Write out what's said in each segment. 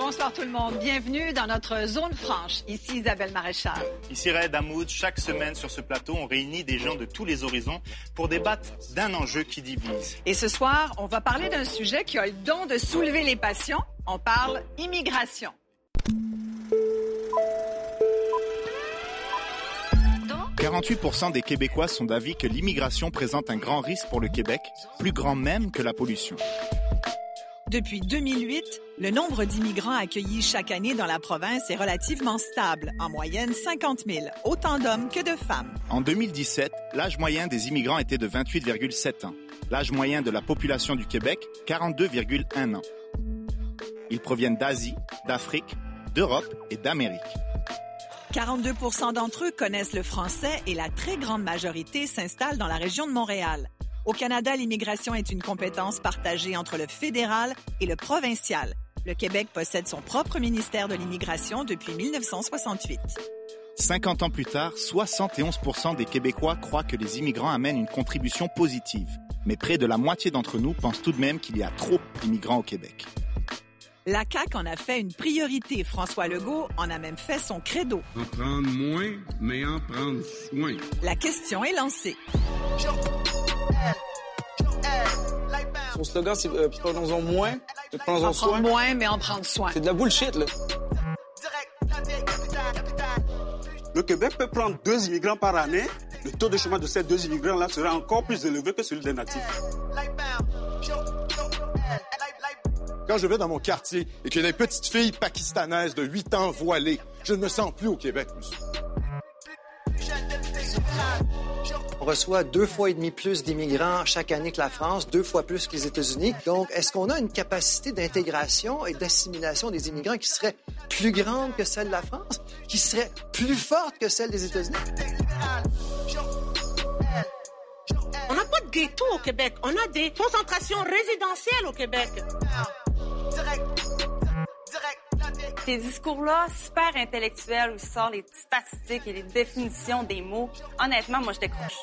Bonsoir tout le monde. Bienvenue dans notre zone franche. Ici Isabelle Maréchal. Ici Red Hamoud. Chaque semaine sur ce plateau, on réunit des gens de tous les horizons pour débattre d'un enjeu qui divise. Et ce soir, on va parler d'un sujet qui a le don de soulever les passions. On parle immigration. 48% des Québécois sont d'avis que l'immigration présente un grand risque pour le Québec, plus grand même que la pollution. Depuis 2008, le nombre d'immigrants accueillis chaque année dans la province est relativement stable, en moyenne 50 000, autant d'hommes que de femmes. En 2017, l'âge moyen des immigrants était de 28,7 ans. L'âge moyen de la population du Québec, 42,1 ans. Ils proviennent d'Asie, d'Afrique, d'Europe et d'Amérique. 42% d'entre eux connaissent le français et la très grande majorité s'installe dans la région de Montréal. Au Canada, l'immigration est une compétence partagée entre le fédéral et le provincial. Le Québec possède son propre ministère de l'immigration depuis 1968. 50 ans plus tard, 71% des Québécois croient que les immigrants amènent une contribution positive. Mais près de la moitié d'entre nous pensent tout de même qu'il y a trop d'immigrants au Québec. La CAQ en a fait une priorité. François Legault en a même fait son credo. En prendre moins, mais en prendre soin. La question est lancée. Son slogan, c'est euh, prenons-en moins, mais prenons-en soin. prendre moins, mais en prendre soin. C'est de la bullshit, là. Le Québec peut prendre deux immigrants par année. Le taux de chômage de ces deux immigrants-là sera encore plus élevé que celui des natifs. Quand je vais dans mon quartier et que des petites filles pakistanaises de 8 ans voilées, je ne me sens plus au Québec, monsieur. Reçoit deux fois et demi plus d'immigrants chaque année que la France, deux fois plus que les États-Unis. Donc, est-ce qu'on a une capacité d'intégration et d'assimilation des immigrants qui serait plus grande que celle de la France, qui serait plus forte que celle des États-Unis? On n'a pas de ghetto au Québec. On a des concentrations résidentielles au Québec. Ces discours-là, super intellectuels, où ils sortent les statistiques et les définitions des mots, honnêtement, moi, je décroche.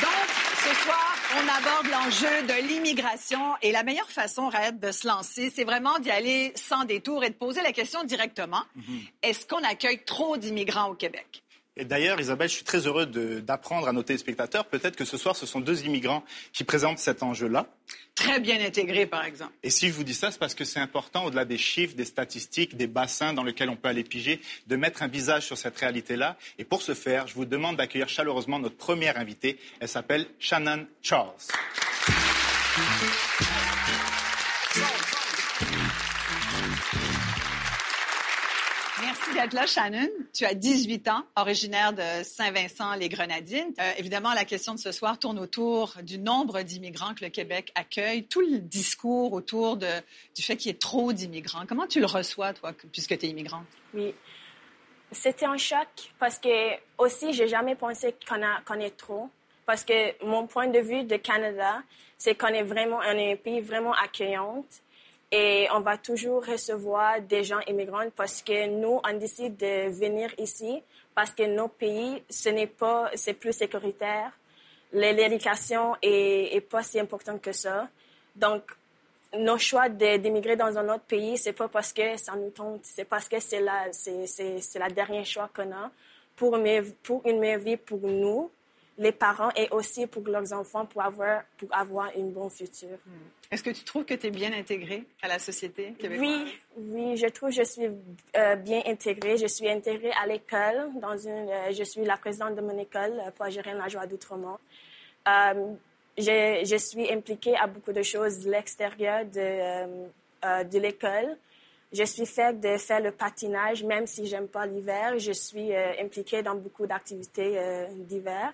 Donc, ce soir, on aborde l'enjeu de l'immigration et la meilleure façon, Red, de se lancer, c'est vraiment d'y aller sans détour et de poser la question directement. Est-ce qu'on accueille trop d'immigrants au Québec? Et d'ailleurs, Isabelle, je suis très heureux d'apprendre à nos téléspectateurs, peut-être que ce soir, ce sont deux immigrants qui présentent cet enjeu-là. Très bien intégré, par exemple. Et si je vous dis ça, c'est parce que c'est important, au-delà des chiffres, des statistiques, des bassins dans lesquels on peut aller piger, de mettre un visage sur cette réalité-là. Et pour ce faire, je vous demande d'accueillir chaleureusement notre première invitée. Elle s'appelle Shannon Charles. Merci d'être là, Shannon. Tu as 18 ans, originaire de Saint-Vincent-les-Grenadines. Euh, évidemment, la question de ce soir tourne autour du nombre d'immigrants que le Québec accueille, tout le discours autour du fait qu'il y ait trop d'immigrants. Comment tu le reçois, toi, que- puisque tu es immigrante? Oui. C'était un choc parce que aussi, j'ai jamais pensé qu'on qu'on est trop. Parce que mon point de vue de Canada, c'est qu'on est vraiment un pays vraiment accueillant et on va toujours recevoir des gens immigrants parce que nous, on décide de venir ici parce que nos pays, ce n'est pas, c'est plus sécuritaire. L'é- L'éducation est, est pas si importante que ça. Donc, nos choix d'immigrer dans un autre pays, c'est pas parce que ça nous tente, c'est parce que c'est la, c'est, la dernière choix qu'on a pour, une pour une meilleure vie pour nous, les parents, et aussi pour leurs enfants, pour avoir, pour avoir une bonne futur. Est-ce que tu trouves que tu es bien intégrée à la société québécoise? Oui, oui, je trouve que je suis euh, bien intégrée. Je suis intégrée à l'école. Dans une, euh, je suis la présidente de mon école euh, pour gérer la joie d'Outremont. Euh, je, je suis impliquée à beaucoup de choses de l'extérieur de, de l'école. Je suis faite de faire le patinage, même si j'aime pas l'hiver. Je suis impliquée dans beaucoup d'activités d'hiver.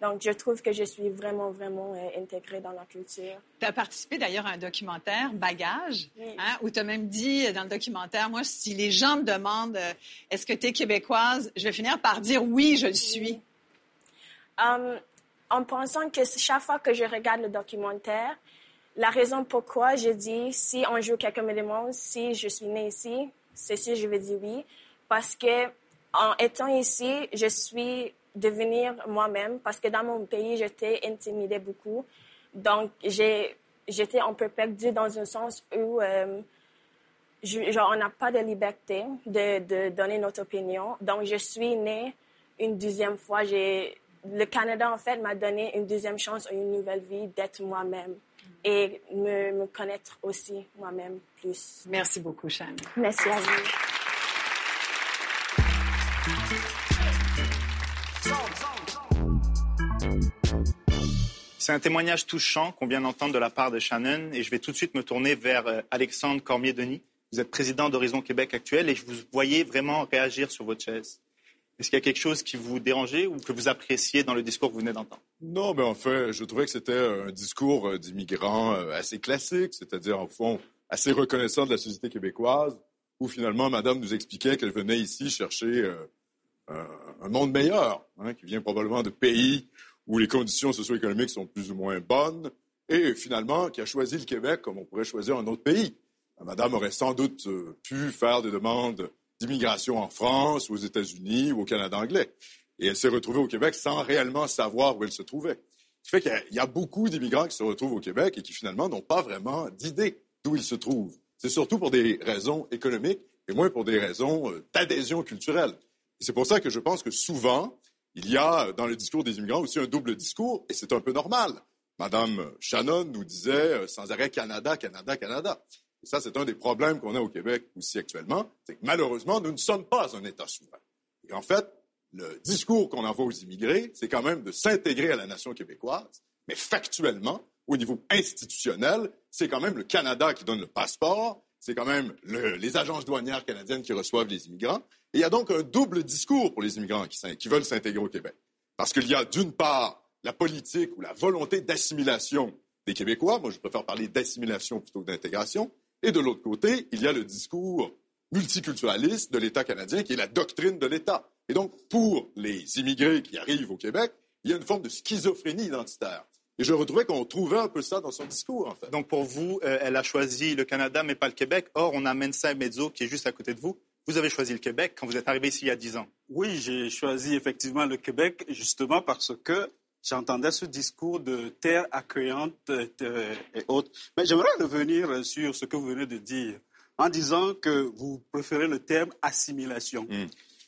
Donc, je trouve que je suis vraiment, vraiment euh, intégrée dans la culture. Tu as participé d'ailleurs à un documentaire, Bagage, Oui. hein, où tu as même dit euh, dans le documentaire, moi, si les gens me demandent euh, est-ce que tu es québécoise, je vais finir par dire oui, je le suis. Um, en pensant que chaque fois que je regarde le documentaire, la raison pourquoi je dis si un jour quelqu'un me demande si je suis née ici, c'est si je vais dire oui, parce que en étant ici, je suis devenir moi-même parce que dans mon pays, j'étais intimidée beaucoup. Donc, j'ai, j'étais un peu perdue dans un sens où euh, je- genre, on n'a pas de liberté de, de donner notre opinion. Donc, je suis née une deuxième fois. J'ai, le Canada, en fait, m'a donné une deuxième chance, une nouvelle vie d'être moi-même et me, me connaître aussi moi-même plus. Merci beaucoup, Shannon. Merci à vous. C'est un témoignage touchant qu'on vient d'entendre de la part de Shannon et je vais tout de suite me tourner vers euh, Alexandre Cormier-Denis. Vous êtes président d'Horizon Québec actuel et je vous voyais vraiment réagir sur votre chaise. Est-ce qu'il y a quelque chose qui vous dérangeait ou que vous appréciez dans le discours que vous venez d'entendre? Non, mais en fait, je trouvais que c'était un discours euh, d'immigrants euh, assez classique, c'est-à-dire, en fond, assez reconnaissant de la société québécoise, où finalement, Madame nous expliquait qu'elle venait ici chercher un- un monde meilleur, hein, qui vient probablement de pays où les conditions socio-économiques sont plus ou moins bonnes, et finalement, qui a choisi le Québec comme on pourrait choisir un autre pays. Madame aurait sans doute euh, pu faire des demandes d'immigration en France, aux États-Unis ou au Canada anglais. Et elle s'est retrouvée au Québec sans réellement savoir où elle se trouvait. Ce qui fait qu'il y a- beaucoup d'immigrants qui se retrouvent au Québec et qui finalement n'ont pas vraiment d'idée d'où ils se trouvent. C'est surtout pour des raisons économiques et moins pour des raisons euh, d'adhésion culturelle. C'est pour ça que je pense que souvent, il y a euh, dans le discours des immigrants aussi un double discours, et c'est un peu normal. Madame Shannon nous disait euh, sans arrêt Canada, Canada, Canada. Et ça, c'est un des problèmes qu'on a au Québec aussi actuellement, c'est que malheureusement, nous ne sommes pas un État souverain. Et en fait, le discours qu'on envoie aux immigrés, c'est quand même de s'intégrer à la nation québécoise, mais factuellement, au niveau institutionnel, c'est quand même le Canada qui donne le passeport, c'est quand même le- les agences douanières canadiennes qui reçoivent les immigrants. Et il y a donc un double discours pour les immigrants qui, qui veulent s'intégrer au Québec. Parce qu'il y a d'une part la politique ou la volonté d'assimilation des Québécois, moi je préfère parler d'assimilation plutôt que d'intégration, et de l'autre côté, il y a le discours multiculturaliste de l'État canadien qui est la doctrine de l'État. Et donc, pour les immigrés qui arrivent au Québec, il y a une forme de schizophrénie identitaire. Et je retrouvais qu'on trouvait un peu ça dans son discours, en fait. Donc pour vous, euh, elle a choisi le Canada, mais pas le Québec. Or, on a Mensa Mezzo qui est juste à côté de vous. Vous avez choisi le Québec quand vous êtes arrivé ici il y a dix ans. Oui, j'ai choisi effectivement le Québec justement parce que j'entendais ce discours de terre accueillante euh, et autres. Mais j'aimerais revenir sur ce que vous venez de dire en disant que vous préférez le terme assimilation.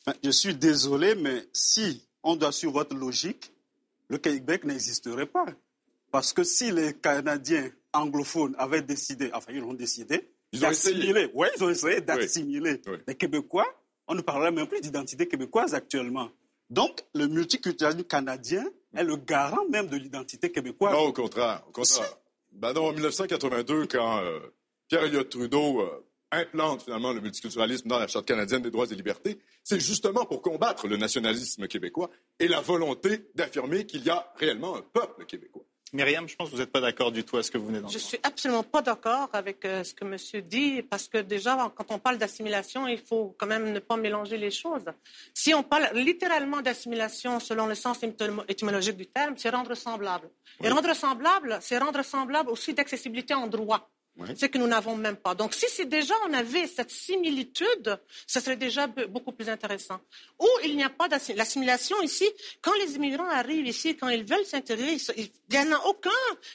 Ben, Je suis désolé, mais si on doit suivre votre logique, le Québec n'existerait pas. Parce que si les Canadiens anglophones avaient décidé, enfin ils ont décidé, Ils ont essayé. d'assimiler, oui, ils ont essayé d'assimiler les Québécois, on ne parlerait même plus d'identité québécoise actuellement. Donc, le multiculturalisme canadien est le garant même de l'identité québécoise. Non, au contraire. Au contraire. Ben non, en 1982, quand euh, Pierre Elliott Trudeau euh, implante finalement le multiculturalisme dans la Charte canadienne des droits et libertés, c'est justement pour combattre le nationalisme québécois et la volonté d'affirmer qu'il y a réellement un peuple québécois. Myriam, je pense que vous n'êtes pas d'accord du tout à ce que vous venez Je d'entendre. suis absolument pas d'accord avec euh, ce que monsieur dit, parce que déjà, quand on parle d'assimilation, il faut quand même ne pas mélanger les choses. Si on parle littéralement d'assimilation selon le sens étymo- étymologique du terme, c'est rendre semblable. Et rendre semblable, c'est rendre semblable aussi d'accessibilité en droit. C'est que nous n'avons même pas. Donc, si c'est déjà on avait cette similitude, ce serait déjà be- beaucoup plus intéressant. Ou il n'y a pas d'assimilation ici. Quand les immigrants arrivent ici, quand ils veulent s'intégrer, il n'y en a aucun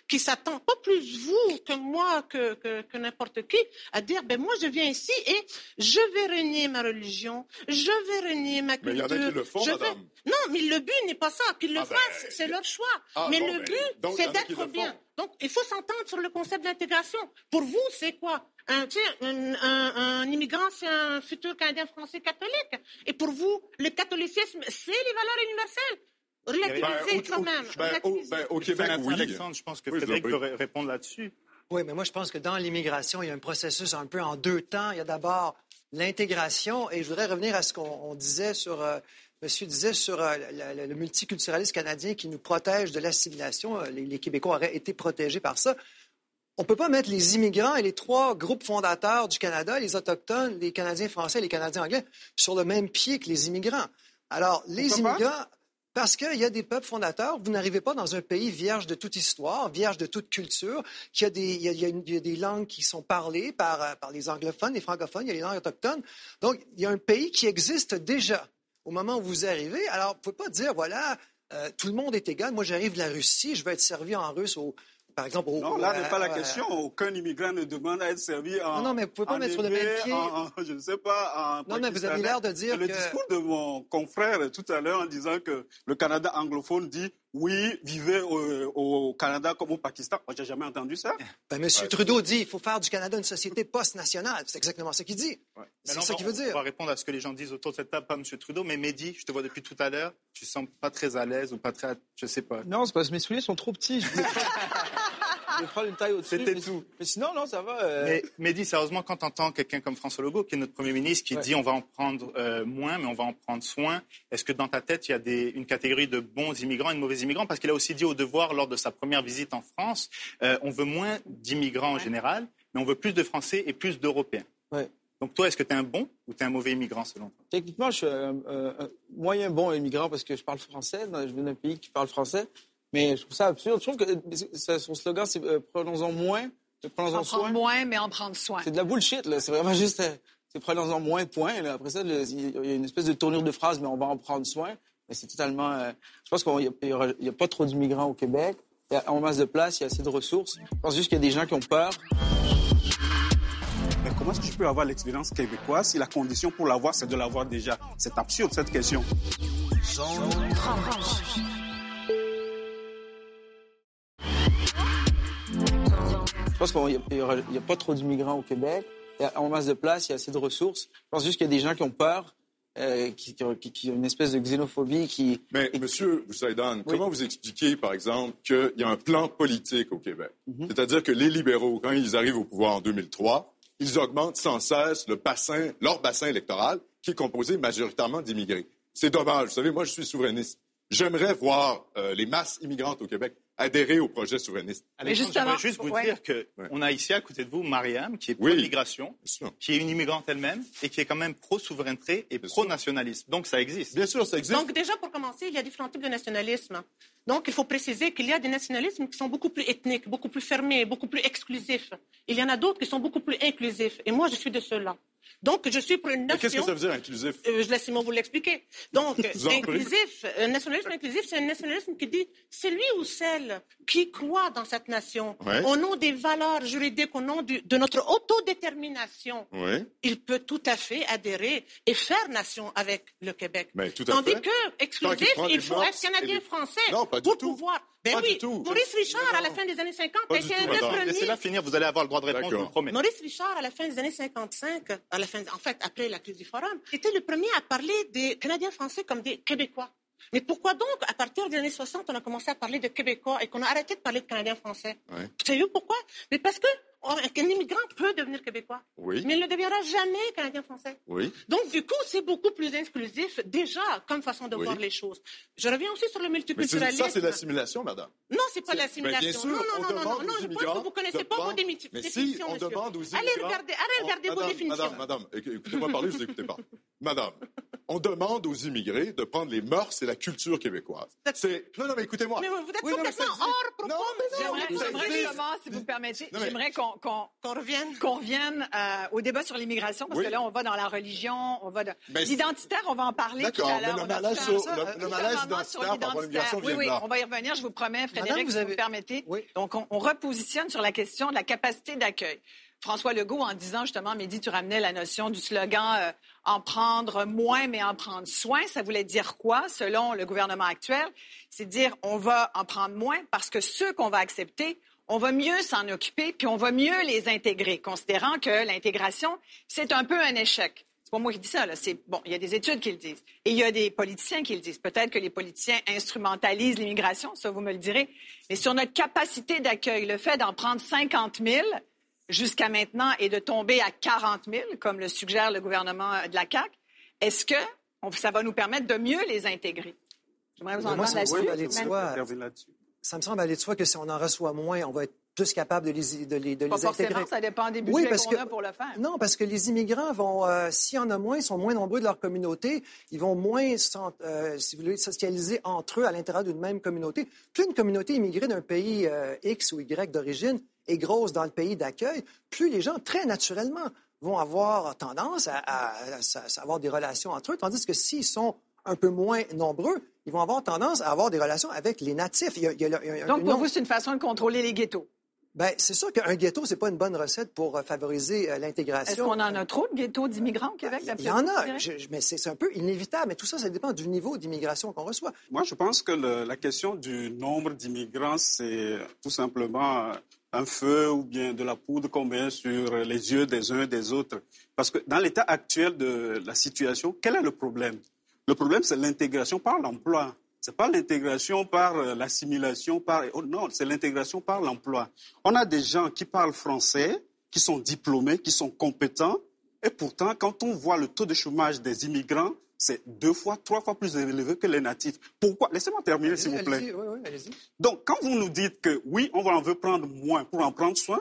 qui s'attend, pas plus vous que moi, que, que, que n'importe qui, à dire, ben moi je viens ici et je vais renier ma religion, je vais renier ma Mais il y en culture. a qui le font, je vais- madame. Non, mais le but n'est pas ça. Qu'ils le Ah ben, fassent, c'est leur choix. Ah, mais bon, le ben, but, c'est d'être bien. Donc, il faut s'entendre sur le concept d'intégration. Pour vous, c'est quoi? Un, un, un- un immigrant, c'est un futur Canadien français catholique. Et pour vous, le catholicisme, c'est les valeurs universelles. Relativisez Ben, au- quand au- même. ben, au- ben, au Québec, oui. Alexandre, je pense que Oui, Frédéric peut répondre là-dessus. Oui, mais moi, je pense que dans l'immigration, il y a un processus un peu en deux temps. Il y a d'abord l'intégration, et je voudrais revenir à ce qu'on on disait sur, euh, monsieur disait sur euh, la- la- le multiculturalisme canadien qui nous protège de l'assimilation. Euh, Les, les Québécois auraient été protégés par ça. On ne peut pas mettre les immigrants et les trois groupes fondateurs du Canada, les Autochtones, les Canadiens français et les Canadiens anglais, sur le même pied que les immigrants. Alors, les Pourquoi pas? immigrants, parce qu'il y a des peuples fondateurs, vous n'arrivez pas dans un pays vierge de toute histoire, vierge de toute culture, qu'il y a des, il y a- il y a une- il y a des langues qui sont parlées par, euh, par les anglophones, les francophones, il y a les langues autochtones. Donc, il y a un pays qui existe déjà. Au moment où vous arrivez. Alors, vous ne pouvez pas dire, voilà, euh, tout le monde est égal. Moi, j'arrive de la Russie, je veux être servi en russe au, par exemple, au, Non, là n'est pas la question. Aucun immigrant ne demande à être servi en. Non, non, mais vous pouvez pas mettre sur le même pied. en- en- je ne sais pas. En Non, mais vous avez l'air de dire Le que- discours de mon confrère tout à l'heure en disant que le Canada anglophone dit oui, vivez au, au Canada comme au Pakistan. Moi, j'ai jamais entendu ça. Ben, Monsieur Trudeau dit il faut faire du Canada une société post-nationale. C'est exactement ce qu'il dit. Ouais. C'est ça qu'il veut dire. On va répondre à ce que les gens disent autour de cette table, pas M. Trudeau, mais Mehdi, je te vois depuis tout à l'heure, tu sens pas très à l'aise ou pas très, je sais pas. Non, c'est parce que mes souliers sont trop petits. Je prendre, une taille au-dessus. C'était mais- tout. Mais sinon, non, ça va. euh, Mais Mehdi, sérieusement, quand tu entends quelqu'un comme François Legault, qui est notre Premier ministre, qui Ouais. dit on va en prendre euh, moins, mais on va en prendre soin, est-ce que dans ta tête, il y a des, une catégorie de bons immigrants et de mauvais immigrants? Parce qu'il a aussi dit au devoir, lors de sa première visite en France, euh, on veut moins d'immigrants en général, mais on veut plus de Français et plus d'Européens. Ouais. Donc toi, est-ce que tu es un bon ou tu es un mauvais immigrant selon toi? Techniquement, je suis un moyen bon immigrant parce que je parle français. Je viens d'un pays qui parle français. Mais je trouve ça absurde. Je trouve que son slogan, c'est euh, prenons-en moins, En prenons-en prendre soin. moins, mais en prendre soin. C'est de la bullshit, là. C'est vraiment juste. euh, C'est prenons-en moins, point. là. Après ça, il y a une espèce de tournure de phrase, mais on va en prendre soin. Mais c'est totalement. euh, je pense qu'il n'y a, pas trop d'immigrants au Québec. Il y a en masse de place, il y a assez de ressources. Je pense juste qu'il y a des gens qui ont peur. Mais comment est-ce que je peux avoir l'expérience québécoise si la condition pour l'avoir, c'est de l'avoir déjà? C'est absurde cette question. Pense qu'il n'y a, pas trop d'immigrants au Québec. Il y a en masse de place, il y a assez de ressources. Je pense juste qu'il y a des gens qui ont peur, euh, qui, qui, qui- qui ont une espèce de xénophobie qui. Mais, Monsieur Boussaïdan, comment vous expliquez, par exemple, qu'il y a un plan politique au Québec? Mhm. C'est-à-dire que les libéraux, quand ils arrivent au pouvoir en 2003, ils augmentent sans cesse le bassin, leur bassin électoral, qui est composé majoritairement d'immigrés. C'est dommage. Vous savez, moi, je suis souverainiste. J'aimerais voir euh, les masses immigrantes au Québec adhérer au projet souverainiste. Alexandre, justement, juste vous ouais. dire que Ouais. on a ici à côté de vous Mariam, qui est Oui. pro-migration, sûr. qui est une immigrante elle-même et qui est quand même pro-souveraineté et pro-nationalisme. Donc ça existe. Bien sûr, ça existe. Donc déjà, pour commencer, il y a différents types de nationalisme. Donc il faut préciser qu'il y a des nationalismes qui sont beaucoup plus ethniques, beaucoup plus fermés, beaucoup plus exclusifs. Il y en a d'autres qui sont beaucoup plus inclusifs. Et moi, je suis de ceux-là. Donc je suis pour une nation... qu'est-ce que ça veut dire inclusif? Euh, je laisse Simon vous l'expliquer. Donc, inclusif, un nationalisme inclusif, c'est un nationalisme qui dit celui ou celle qui croit dans cette nation, Ouais. au nom des valeurs juridiques, au nom du- de notre autodétermination, il peut tout à fait adhérer et faire nation avec le Québec. Mais tout à Tandis fait. que, exclusif, il les faut être canadien et les- français Non, pas du pour pouvoir. Ben Pas du oui, tout. Maurice Richard, à la fin des années 50, Pas a du été tout, un des premiers. Laissez-la finir, vous allez avoir le droit de répondre, je vous promets. Maurice Richard, à la fin des années 55, à la fin, en fait, après la crise du Forum, était le premier à parler des Canadiens français comme des Québécois. Mais pourquoi donc, à partir des années 60, on a commencé à parler de Québécois et qu'on a arrêté de parler de Canadiens français? Ouais. Vous savez pourquoi? Mais parce que qu'un immigrant peut devenir Québécois, Oui. mais il ne deviendra jamais Canadien français. Oui. Donc, du coup, c'est beaucoup plus inclusif, déjà, comme façon de Oui. voir les choses. Je reviens aussi sur le Mais multiculturalisme. ça, c'est l'assimilation, madame. Non, c'est pas l'assimilation. Bien sûr, non, non, on non, non, demande non, aux non, je pense que immigrants vous connaissez pas vos démi- Mais si, définitions, on monsieur. demande aux Allez immigrants- regarder, allez On- regarder vos madame, définitions. Madame, madame, éc- écoutez-moi parler, vous écoutez pas. Madame, on demande aux immigrés de prendre les mœurs et la culture québécoise. C'est... Non, non, mais écoutez-moi. Mais vous êtes Oui, non, mais complètement hors propos, Non, mais non, J'aimerais, si vous me permettez, Non, mais- j'aimerais qu'on, qu'on- revienne. euh, au débat sur l'immigration, parce Oui. que là, on va dans la religion, on va dans... Ben, L'identaire, on va en parler tout D'accord, à mais l'heure. le On a malaise sur- ça, le- le tout malaise un moment sur identitaire par rapport à l'immigration Oui, de oui, on va y revenir, je vous promets, Frédéric, Madame, vous si vous me permettez. Oui. Donc, on, on repositionne sur la question de la capacité d'accueil. François Legault, en disant justement, Mehdi, tu ramenais la notion du slogan euh, en prendre moins, mais en prendre soin. Ça voulait dire quoi, selon le gouvernement actuel? C'est dire on va en prendre moins parce que ceux qu'on va accepter, on va mieux s'en occuper, puis on va mieux les intégrer, considérant que l'intégration, c'est un peu un échec. C'est pas moi qui dis ça, là. C'est, bon, il y a des études qui le disent. Et il y a des politiciens qui le disent. Peut-être que les politiciens instrumentalisent l'immigration, ça, vous me le direz. Mais sur notre capacité d'accueil, le fait d'en prendre 50 000 jusqu'à maintenant et de tomber à 40 000, comme le suggère le gouvernement de la CAQ, est-ce que on- ça va nous permettre de mieux les intégrer? J'aimerais vous entendre là-dessus. Ça me semble aller de soi que si on en reçoit moins, on va être plus capable de les, de les, de Pas les intégrer. forcément, ça dépend des Oui, budgets parce qu'on que- a pour le faire. Non, parce que les immigrants vont, euh, s'il y en a moins, ils sont moins nombreux de leur communauté, ils vont moins, euh, si vous voulez, socialiser entre eux à l'intérieur d'une même communauté. Plus une communauté immigrée d'un pays euh, X ou Y d'origine est grosse dans le pays d'accueil, plus les gens, très naturellement, vont avoir tendance à, à- à- à avoir des relations entre eux, tandis que s'ils sont un peu moins nombreux, ils vont avoir tendance à avoir des relations avec les natifs. Il y a- il y a- il y a- Donc, pour vous, c'est une façon de contrôler les ghettos. Ben, c'est sûr qu'un ghetto, c'est pas une bonne recette pour euh, favoriser euh, Est-ce l'intégration. qu'on en a trop de ghettos d'immigrants au Québec? Il d'après y en a? Je- mais c'est un peu inévitable. Mais tout ça, ça dépend du niveau d'immigration qu'on reçoit. Moi, je pense que le- la question du nombre d'immigrants, c'est tout simplement un feu ou bien de la poudre qu'on met sur les yeux des uns et des autres. Parce que dans l'état actuel de la situation, quel est le problème? Le problème, c'est l'intégration par l'emploi. C'est pas l'intégration par euh, l'assimilation, par oh, non, c'est l'intégration par l'emploi. On a des gens qui parlent français, qui sont diplômés, qui sont compétents, et pourtant, quand on voit le taux de chômage des immigrants, c'est deux fois, trois fois plus élevé que les natifs. Pourquoi? Laissez-moi terminer, s'il vous plaît. oui, oui, allez-y. Donc, quand vous nous dites que oui, on va en veut prendre moins pour en prendre soin,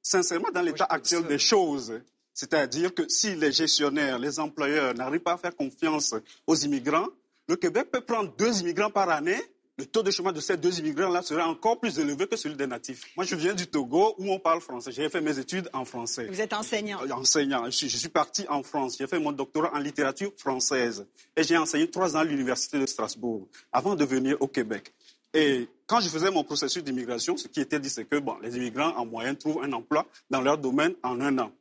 sincèrement, dans l'état actuel des choses, c'est-à-dire que si les gestionnaires, les employeurs n'arrivent pas à faire confiance aux immigrants, le Québec peut prendre deux immigrants par année. Le taux de chômage de ces deux immigrants-là serait encore plus élevé que celui des natifs. Moi, je viens du Togo où on parle français. J'ai fait mes études en français. Vous êtes enseignant. Euh, enseignant. Je suis, je suis parti en France. J'ai fait mon doctorat en littérature française. Et j'ai enseigné trois ans à l'Université de Strasbourg avant de venir au Québec. Et quand je faisais mon processus d'immigration, ce qui était dit, c'est que bon, les immigrants, en moyenne, trouvent un emploi dans leur domaine en un an.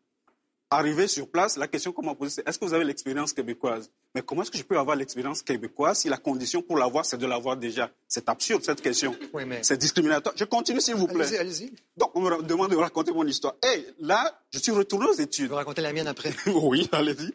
Arrivé sur place, la question qu'on m'a posée, c'est est-ce que vous avez l'expérience québécoise? Mais comment est-ce que je peux avoir l'expérience québécoise si la condition pour l'avoir, c'est de l'avoir déjà? C'est absurde, cette question. Oui, mais- C'est discriminatoire. Je continue, s'il vous plaît. Allez-y, allez-y. Donc, on me demande de raconter mon histoire. Et là, je suis retourné aux Je études. vais raconter la mienne après. Oui, allez-y.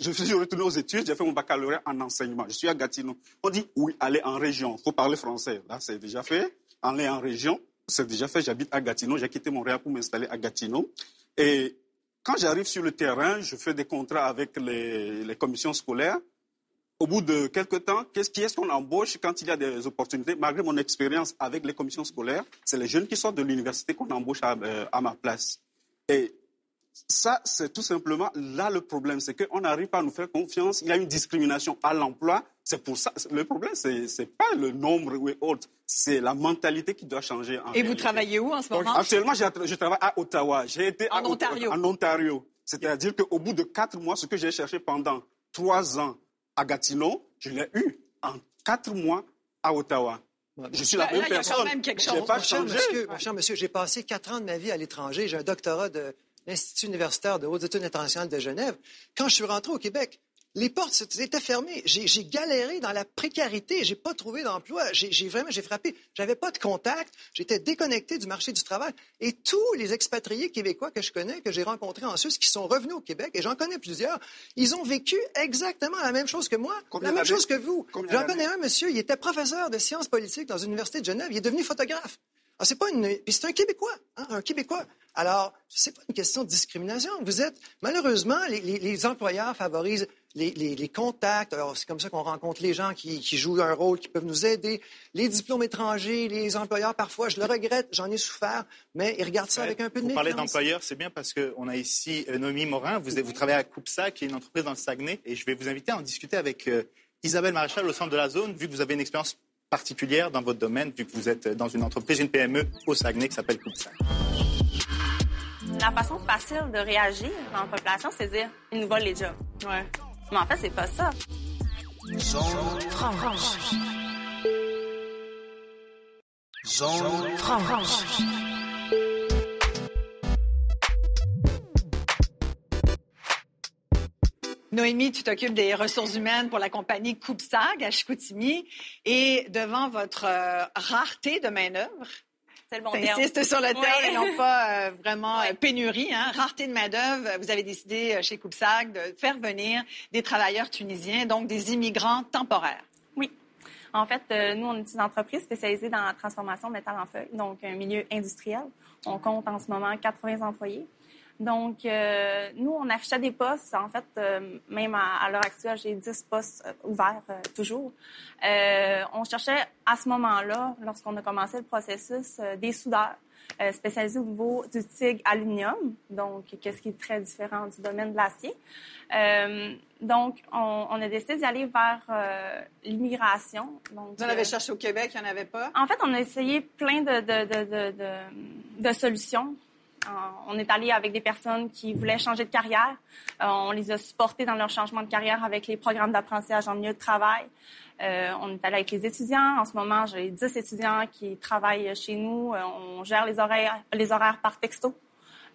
Je suis retourné aux études, j'ai fait mon baccalauréat en enseignement. Je suis à Gatineau. On dit, oui, allez en région. Il faut parler français. Là, c'est déjà fait. Aller en région, c'est déjà fait. J'habite à Gatineau. J'ai quitté Montréal pour m'installer à Gatineau. Et quand j'arrive sur le terrain, je fais des contrats avec les, commissions scolaires. Au bout de quelques temps, qui est-ce qu'on embauche quand il y a des opportunités? Malgré mon expérience avec les commissions scolaires, c'est les jeunes qui sortent de l'université qu'on embauche à, euh, à ma place. Ça, c'est tout simplement là le problème, c'est qu'on n'arrive pas à nous faire confiance. Il y a une discrimination à l'emploi. C'est pour ça. Le problème, c'est c'est pas le nombre ou autre, c'est la mentalité qui doit changer. en Et vous travaillez où en ce moment? Actuellement, je travaille à Ottawa. J'ai été En à Ontario. En Ontario. C'est-à-dire qu'au bout de quatre mois, ce que j'ai cherché pendant trois ans à Gatineau, je l'ai eu en quatre mois à Ottawa. Je suis la Là, même là, il y a personne. quand même quelque chose. pas Mon cher changé. monsieur, mon cher monsieur, j'ai passé quatre ans de ma vie à l'étranger. J'ai un doctorat de l'Institut universitaire de hautes études internationales de Genève. Quand je suis rentré au Québec, les portes étaient fermées. J'ai galéré dans la précarité. J'ai pas trouvé d'emploi. J'ai vraiment, j'ai frappé. J'avais pas de contact. J'étais déconnecté du marché du travail. Et tous les expatriés québécois que je connais, que j'ai rencontrés en Suisse, qui sont revenus au Québec, et j'en connais plusieurs, ils ont vécu exactement la même chose que moi, Combien la même chose que vous. J'en connais un monsieur, il était professeur de sciences politiques dans une université de Genève. Il est devenu photographe. Ah, c'est pas une. Puis c'est un Québécois, hein, un Québécois. Alors, c'est pas une question de discrimination. Vous êtes. Malheureusement, les, les- les employeurs favorisent les, contacts. Alors, c'est comme ça qu'on rencontre les gens qui, qui jouent un rôle, qui peuvent nous aider. Les diplômes étrangers, les employeurs, parfois, je le regrette, j'en ai souffert, mais ils regardent ça avec un peu de Vous parlez méfiance. d'employeurs, c'est bien parce qu'on a ici euh, Noémie Morin. Vous, vous travaillez à Coupsa, qui est une entreprise dans le Saguenay. Et je vais vous inviter à en discuter avec euh, Isabelle Maréchal au centre de la zone, vu que vous avez une expérience particulière dans votre domaine, vu que vous êtes dans une entreprise, une PME au Saguenay qui s'appelle Coupsa. La façon facile de réagir dans la population, c'est de dire ils nous volent les jobs. Ouais. Mais en fait, c'est pas ça. Noémie, tu t'occupes des ressources humaines pour la compagnie Coupsag à Chicoutimi. Et devant votre euh, rareté de main-d'œuvre. T'insistes sur le terme Oui. et non pas euh, vraiment Oui. euh, pénurie, hein, rareté de main-d'œuvre. Vous avez décidé chez Coupsag de faire venir des travailleurs tunisiens, donc des immigrants temporaires. Oui. En fait, euh, nous, on est une entreprise spécialisée dans la transformation de métal en feuille, donc un milieu industriel. On compte en ce moment 80 employés. Donc, euh, nous, on affichait des postes. En fait, euh, même à, à l'heure actuelle, j'ai 10 postes euh, ouverts euh, toujours. On cherchait à ce moment-là, lorsqu'on a commencé le processus, des soudeurs spécialisés au niveau du TIG aluminium, donc qu'est-ce qui est très différent du domaine de l'acier. Donc, on, on a décidé d'y aller vers l'immigration. Donc, Vous en avez cherché au Québec, il n'y en avait pas? en fait, on a essayé plein de, de, de, de, de- de solutions. On est allé avec des personnes qui voulaient changer de carrière. Euh, on les a supportés dans leur changement de carrière avec les programmes d'apprentissage en milieu de travail. Euh, on est allé avec les étudiants. En ce moment, j'ai 10 étudiants qui travaillent chez nous. Euh, on gère les horaires, les horaires par texto.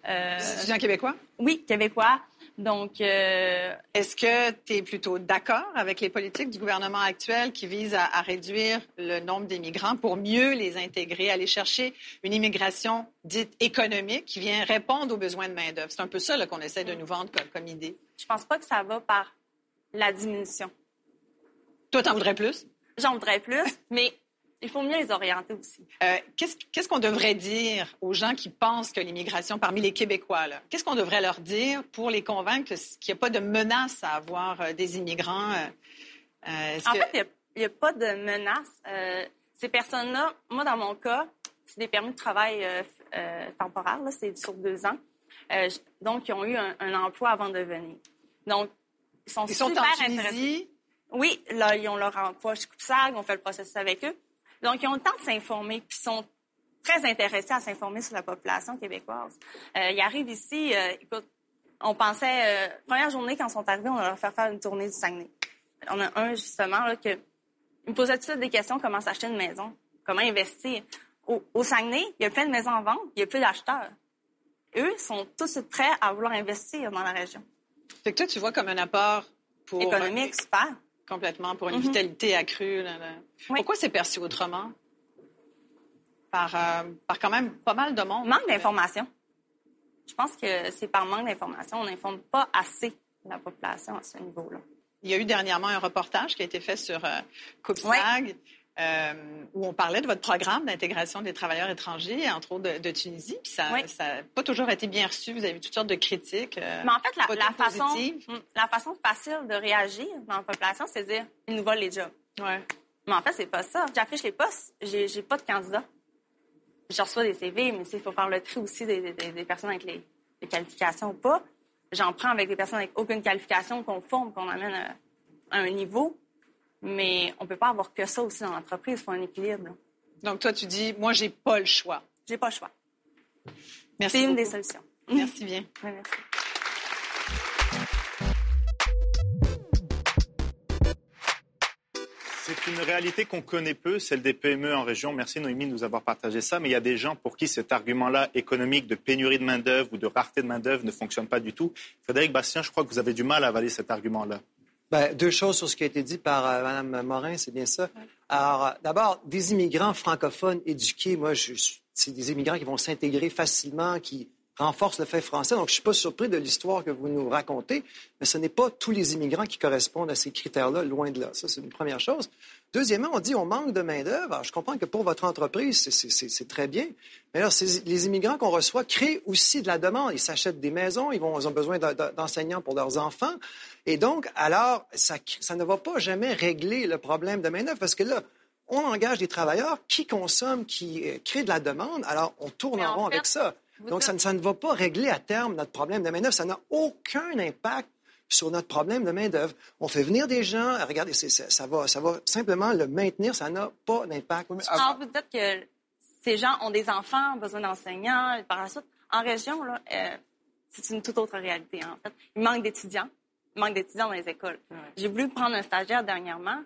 Euh, étudiants québécois? Oui, québécois. Donc, euh, est-ce que tu es plutôt d'accord avec les politiques du gouvernement actuel qui visent à, à réduire le nombre d'immigrants pour mieux les intégrer, aller chercher une immigration dite économique qui vient répondre aux besoins de main-d'œuvre? C'est un peu ça qu'on essaie de nous vendre comme, comme idée. Je pense pas que ça va par la diminution. Toi, t'en voudrais plus? J'en voudrais plus, mais il faut mieux les orienter aussi. Euh, qu'est-ce qu'on devrait dire aux gens qui pensent que l'immigration parmi les Québécois, qu'est-ce qu'on devrait leur dire pour les convaincre qu'il n'y a pas de menace à avoir euh, des immigrants? Euh, en fait, il n'y a, pas de menace. ces personnes-là, moi, dans mon cas, c'est des permis de travail temporaires, c'est sur deux ans. donc, ils ont eu un, emploi avant de venir. Donc, ils sont super intéressés. Oui, là, ils ont leur emploi chez Coupsag, on fait le processus avec eux. Donc, ils ont le temps de s'informer, puis sont très intéressés à s'informer sur la population québécoise. Euh, ils arrivent ici, euh, écoute, on pensait, euh, première journée, quand ils sont arrivés, on leur faire faire une tournée du Saguenay. On a un, justement, là, que, il me posait tout de suite des questions, comment s'acheter une maison, comment investir. Au, au, Saguenay, il y a plein de maisons en vente, il y a plus d'acheteurs. Eux sont tous prêts à vouloir investir dans la région. Fait que toi, tu vois comme un apport pour... Économique, super. Complètement, pour une mhm. vitalité accrue. Pourquoi c'est perçu autrement? Par, euh, par quand même pas mal de monde. Manque d'information. Je pense que c'est par manque d'information. On n'informe pas assez la population à ce niveau-là. Il y a eu dernièrement un reportage qui a été fait sur euh, euh, où on parlait de votre programme d'intégration des travailleurs étrangers, entre autres de, Tunisie. Puis ça n'a pas toujours été bien reçu. Vous avez eu toutes sortes de critiques. Euh, Mais en fait, la, façon, hmm, la façon facile de réagir dans la population, c'est de dire ils nous volent les jobs. Ouais. Mais en fait, c'est pas ça. J'affiche les postes, j'ai pas de candidats. Je reçois des CV, mais il faut faire le tri aussi des, personnes avec les, qualifications ou pas. J'en prends avec des personnes avec aucune qualification qu'on forme, qu'on amène à, à un niveau mais on ne peut pas avoir que ça aussi dans l'entreprise. Il faut un équilibre. Donc, toi, tu dis, moi, j'ai pas le choix. J'ai pas le choix. Merci. C'est une des solutions. Merci bien. merci. C'est une réalité qu'on connaît peu, celle des PME en région. Merci Noémie de nous avoir partagé ça. Mais il y a des gens pour qui cet argument-là économique de pénurie de main-d'œuvre ou de rareté de main-d'œuvre ne fonctionne pas du tout. Frédéric Bastien, je crois que vous avez du mal à avaler cet argument-là. Ben, deux choses sur ce qui a été dit par euh, Mme Morin, c'est bien ça. Alors, euh, d'abord, des immigrants francophones éduqués, moi, je, c'est des immigrants qui vont s'intégrer facilement, qui renforcent le fait français. Donc, je ne suis pas surpris de l'histoire que vous nous racontez, mais ce n'est pas tous les immigrants qui correspondent à ces critères-là, loin de là. Ça, c'est une première chose. Deuxièmement, on dit on manque de main-d'œuvre. Je comprends que pour votre entreprise, c'est très bien. Mais alors, les immigrants qu'on reçoit créent aussi de la demande. Ils s'achètent des maisons, ils, vont, ils ont besoin d'enseignants pour leurs enfants. Et donc, alors, ça, ça ne va pas jamais régler le problème de main-d'œuvre parce que là, on engage des travailleurs qui consomment, qui euh, créent de la demande. Alors, on tourne en rond avec ça. Donc, ça, ça, ne va pas régler à terme notre problème de main-d'œuvre. Ça n'a aucun impact sur notre problème de main-d'œuvre. On fait venir des gens, regardez, ça, va, ça va simplement le maintenir, ça n'a pas d'impact. Alors, vous dites que ces gens ont des enfants, ont besoin d'enseignants, par la suite. En région, là, euh, c'est une toute autre réalité, en fait. Il manque d'étudiants. Il manque d'étudiants dans les écoles. J'ai voulu prendre un stagiaire dernièrement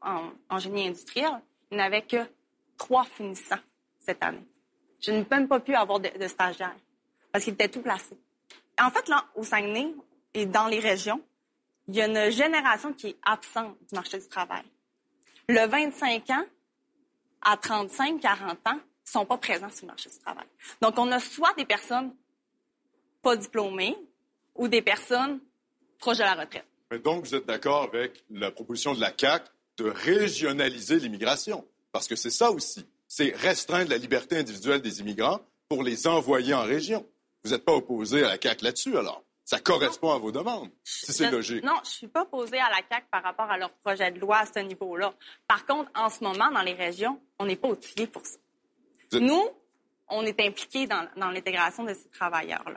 en, génie industriel. Il n'avait que trois finissants cette année. Je n'ai même pas pu avoir de, de stagiaire parce qu'il était tout placé. En fait, là, au Saguenay, et dans les régions, il y a une génération qui est absente du marché du travail. Le 25 ans à 35, 40 ans sont pas présents sur le marché du travail. Donc, on a soit des personnes pas diplômées ou des personnes proches de la retraite. Donc, vous êtes d'accord avec la proposition de la CAC de régionaliser l'immigration? Parce que c'est ça aussi. C'est restreindre la liberté individuelle des immigrants pour les envoyer en région. Vous n'êtes pas opposé à la CAC là-dessus, alors? ça correspond à vos demandes, si c'est logique. Non, je ne suis pas posée à la CAQ par rapport à leur projet de loi à ce niveau-là. Par contre, en ce moment, dans les régions, on n'est pas outillés pour ça. Nous, on est impliqués dans, l'intégration de ces travailleurs-là.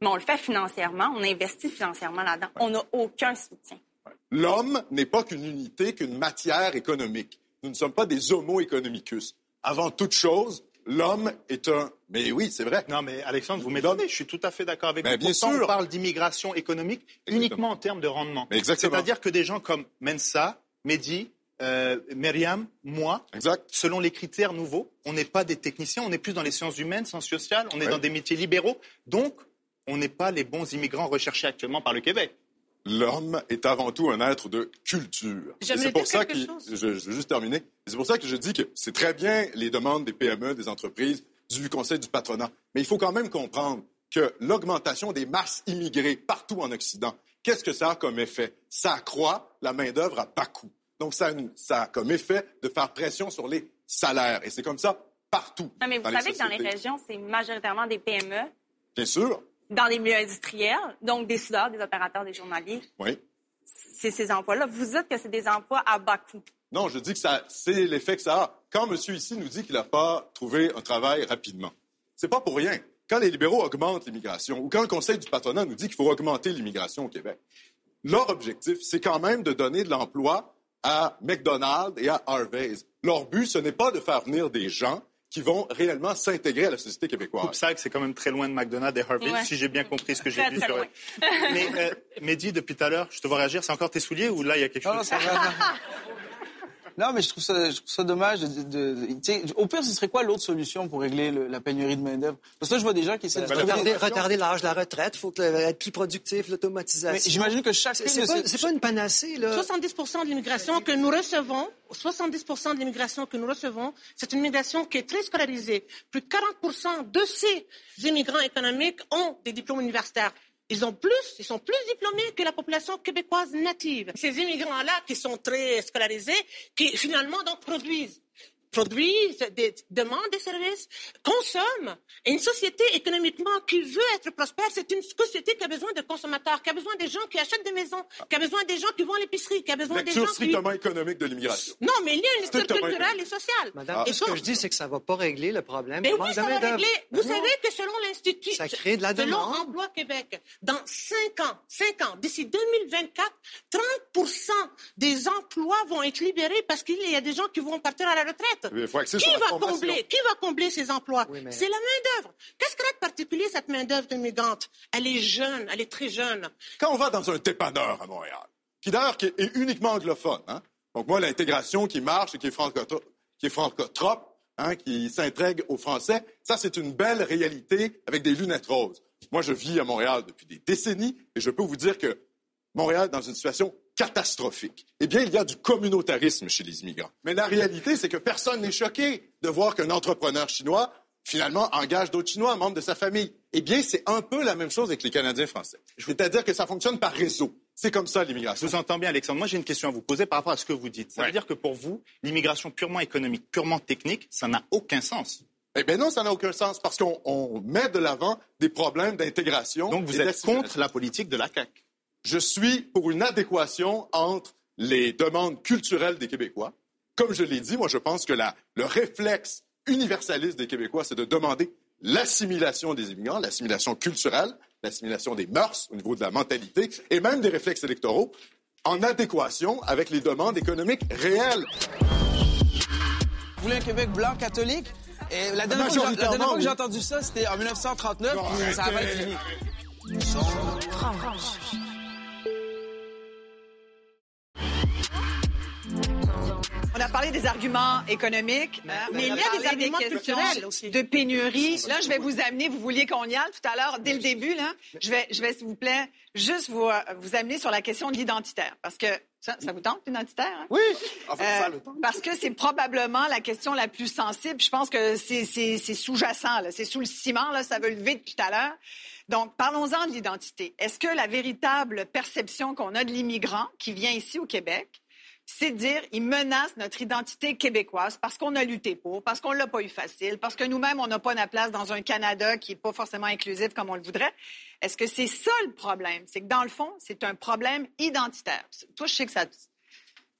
Mais on le fait financièrement, on investit financièrement là-dedans. On n'a aucun soutien. L'homme n'est pas qu'une unité, qu'une matière économique. Nous ne sommes pas des homo economicus. Avant toute chose, l'homme est un... Mais oui, c'est vrai. Non, mais Alexandre, vous m'étonnez. Je suis tout à fait d'accord avec Mais vous. bien Pourtant, sûr. on parle d'immigration économique uniquement en termes de rendement. C'est-à-dire que des gens comme Mensa, Mehdi, euh, Myriam, moi, Exact. selon les critères nouveaux, on n'est pas des techniciens, on est plus dans les sciences humaines, sciences sociales, on est Ouais. dans des métiers libéraux. Donc, on n'est pas les bons immigrants recherchés actuellement par le Québec. L'homme est avant tout un être de culture. C'est pour ça que je, je veux juste terminer. C'est pour ça que je dis que c'est très bien les demandes des PME, des entreprises, du Conseil du patronat, mais il faut quand même comprendre que l'augmentation des masses immigrées partout en Occident, qu'est-ce que ça a comme effet? Ça accroît la main d'œuvre à bas coût. Donc ça, ça a comme effet de faire pression sur les salaires, et c'est comme ça partout. Non, mais vous savez que dans les régions, c'est majoritairement des PME, Bien sûr, dans les milieux industriels, donc des soudeurs, des opérateurs, des journaliers. oui. C'est ces emplois-là. Vous dites que c'est des emplois à bas coût. Non, je dis que ça, c'est l'effet que ça a. Quand monsieur ici nous dit qu'il n'a pas trouvé un travail rapidement, c'est pas pour rien. Quand les libéraux augmentent l'immigration, ou quand le Conseil du patronat nous dit qu'il faut augmenter l'immigration au Québec, leur objectif, c'est quand même de donner de l'emploi à McDonald's et à Harvey's. Leur but, ce n'est pas de faire venir des gens qui vont réellement s'intégrer à la société québécoise. Coupe-sac, c'est quand même très loin de McDonald's et Harvey, Ouais. si j'ai bien compris ce que j'ai vu sur loin. Mais, euh, Mehdi, depuis tout à l'heure, je te vois réagir. C'est encore tes souliers ou là, il y a quelque Non, non, chose? ça va. non. Non, mais je trouve ça, je trouve ça dommage. De, de- de- tu sais, au pire, ce serait quoi l'autre solution pour régler le- la pénurie de main-d'œuvre? Parce que là, je vois des gens qui essaient de Ben, la trouver- Retarder, l'âge de la retraite, il faut que- être plus productif, Mais l'automatisation. j'imagine que chacune C'est pas, ces- c'est pas une panacée, là. 70% de l'immigration que nous recevons, 70% de l'immigration que nous recevons, c'est une immigration qui est très scolarisée. Plus de 40% de ces immigrants économiques ont des diplômes universitaires. Ils ont plus, ils sont plus diplômés que la population québécoise native. Ces immigrants-là qui sont très scolarisés, qui finalement produisent produisent, des, demandent des services, consomment. Et une société économiquement qui veut être prospère, c'est une société qui a besoin de consommateurs, qui a besoin des gens qui achètent des maisons, qui a besoin des gens qui vont à l'épicerie, qui a besoin des gens qui... strictement économique de l'immigration. Non, mais il y a une histoire Strictement culturelle et sociale. Madame, Et ce que je dis, c'est que ça va pas régler le problème. mais oui, ça va régler. Vous Non. savez que selon l'Institut, Ça crée de la selon demande. Emploi Québec, dans 5 ans, 5 ans, d'ici 2024, 30 des emplois vont être libérés parce qu'il y a des gens qui vont partir à la retraite. Il faut axer Qui va combler Qui va combler ces emplois Oui, mais- C'est la main-d'œuvre. Qu'est-ce qu'elle a de particulier, cette main-d'œuvre immigrante Elle est jeune, elle est très jeune. Quand on va dans un dépanneur à Montréal, qui d'ailleurs est uniquement anglophone, hein, donc moi, l'intégration qui marche et qui est, francoto- qui est francotrope, hein, qui s'intègre aux Français, ça, c'est une belle réalité avec des lunettes roses. Moi, je vis à Montréal depuis des décennies et je peux vous dire que Montréal est dans une situation catastrophique. Eh bien, il y a du communautarisme chez les immigrants. Mais la réalité, c'est que personne n'est choqué de voir qu'un entrepreneur chinois, finalement, engage d'autres Chinois, membres de sa famille. Eh bien, c'est un peu la même chose avec les Canadiens français. C'est-à-dire que ça fonctionne par réseau. C'est comme ça, Je l'immigration. vous entends bien, Alexandre. Moi, j'ai une question à vous poser par rapport à ce que vous dites. Ça Ouais. veut dire que pour vous, l'immigration purement économique, purement technique, ça n'a aucun sens. Eh bien non, ça n'a aucun sens parce qu'on on met de l'avant des problèmes d'intégration. Donc, vous êtes contre la politique de la CAQ. Je suis pour une adéquation entre les demandes culturelles des Québécois. Comme je l'ai dit, moi, je pense que la- le réflexe universaliste des Québécois, c'est de demander l'assimilation des immigrants, l'assimilation culturelle, l'assimilation des mœurs au niveau de la mentalité et même des réflexes électoraux en adéquation avec les demandes économiques réelles. Vous voulez un Québec blanc catholique? Et la dernière, fois que j'ai- la Majoritairement, dernière fois que j'ai oui. entendu ça, c'était en 1939, Non, puis ça avait arrêtez. fini. Parlé des arguments économiques, Mais il on y a des arguments questions culturels aussi. de pénurie. Là, je vais vous amener, vous vouliez qu'on y aille tout à l'heure, dès le début, là. Je vais, je vais, s'il vous plaît, juste vous, euh, vous amener sur la question de l'identitaire. Parce que ça, ça vous tente, l'identitaire? hein? Oui. Euh, parce que c'est probablement la question la plus sensible. Je pense que c'est- sous-jacent, c'est sous le ciment, là. ça veut lever depuis tout à l'heure. Donc, parlons-en de l'identité. Est-ce que la véritable perception qu'on a de l'immigrant qui vient ici au Québec, c'est dire il menace notre identité québécoise parce qu'on a lutté pour, parce qu'on l'a pas eu facile, parce que nous-mêmes, on n'a pas notre place dans un Canada qui est pas forcément inclusif comme on le voudrait. Est-ce que c'est ça le problème? C'est que dans le fond, c'est un problème identitaire. Toi, je sais que ça,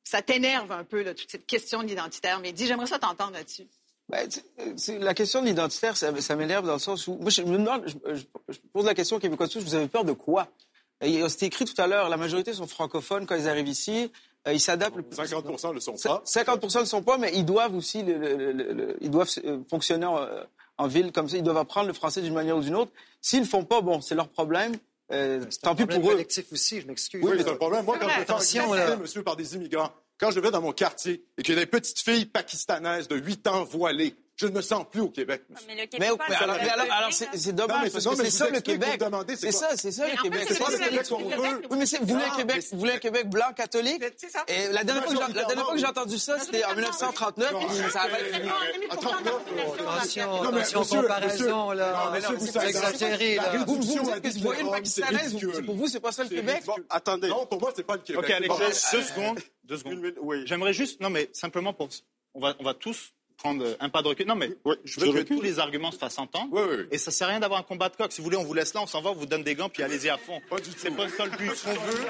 ça t'énerve un peu, là, toute cette question de mais dis, j'aimerais ça t'entendre là-dessus. Ben, euh, la question de l'identitaire, ça, m'énerve dans le sens où. Moi, je me demande, je, pose la question aux Québécois vous avez peur de quoi? Et C'était écrit tout à l'heure, la majorité sont francophones quand ils arrivent ici. Euh, ils s'adaptent. le- 50 ne le sont pas. 50 ne le sont pas, mais ils doivent aussi le- le- le- le- ils doivent euh, fonctionner en, euh, en ville comme ça. Ils doivent apprendre le français d'une manière ou d'une autre. S'ils le font pas, bon, c'est leur problème. Euh, tant pis pour eux. collectif aussi, je m'excuse. Oui, mais c'est un problème. Moi, quand je vais faire Attention, là. monsieur, par des immigrants, quand je vais dans mon quartier et qu'il y a des petites filles pakistanaises de 8 ans voilées, je ne me sens plus au Québec, monsieur. Mais le Québec Mais, parle mais alors, alors- alors, c'est dommage Non, mais parce non, que c'est ça le Québec. c'est ça, c'est ça le Québec. c'est pas le Québec qu'on veut? Oui, mais c'est- vous voulez un Québec, vous voulez un Québec blanc catholique? C'est ça. Et la dernière fois que j'ai- entendu ça, c'était en 1939. Non, puis ça avait- À 39, Attention, attention, monsieur, comparaison, là. Non, mais monsieur, vous c'est exagéré, là. Vous, dites que 10 vous voyez une Pakistanaise, pour vous, c'est pas ça le Québec? attendez. Non, pour moi, c'est pas le Québec. Ok, C'est Alex, pas- juste deux secondes. Deux secondes. J'aimerais juste, non mais simplement pour, on va, on va tous prendre un pas de recul. Non mais Oui, je veux je que recule. tous les arguments se fassent entendre. Oui, oui, oui. Et ça sert à rien d'avoir un combat de coq. Si vous voulez, on vous laisse là, on s'en va, on vous donne des gants, puis allez-y à fond. Pas du tout. C'est pas le seul but. Ce qu'on veut,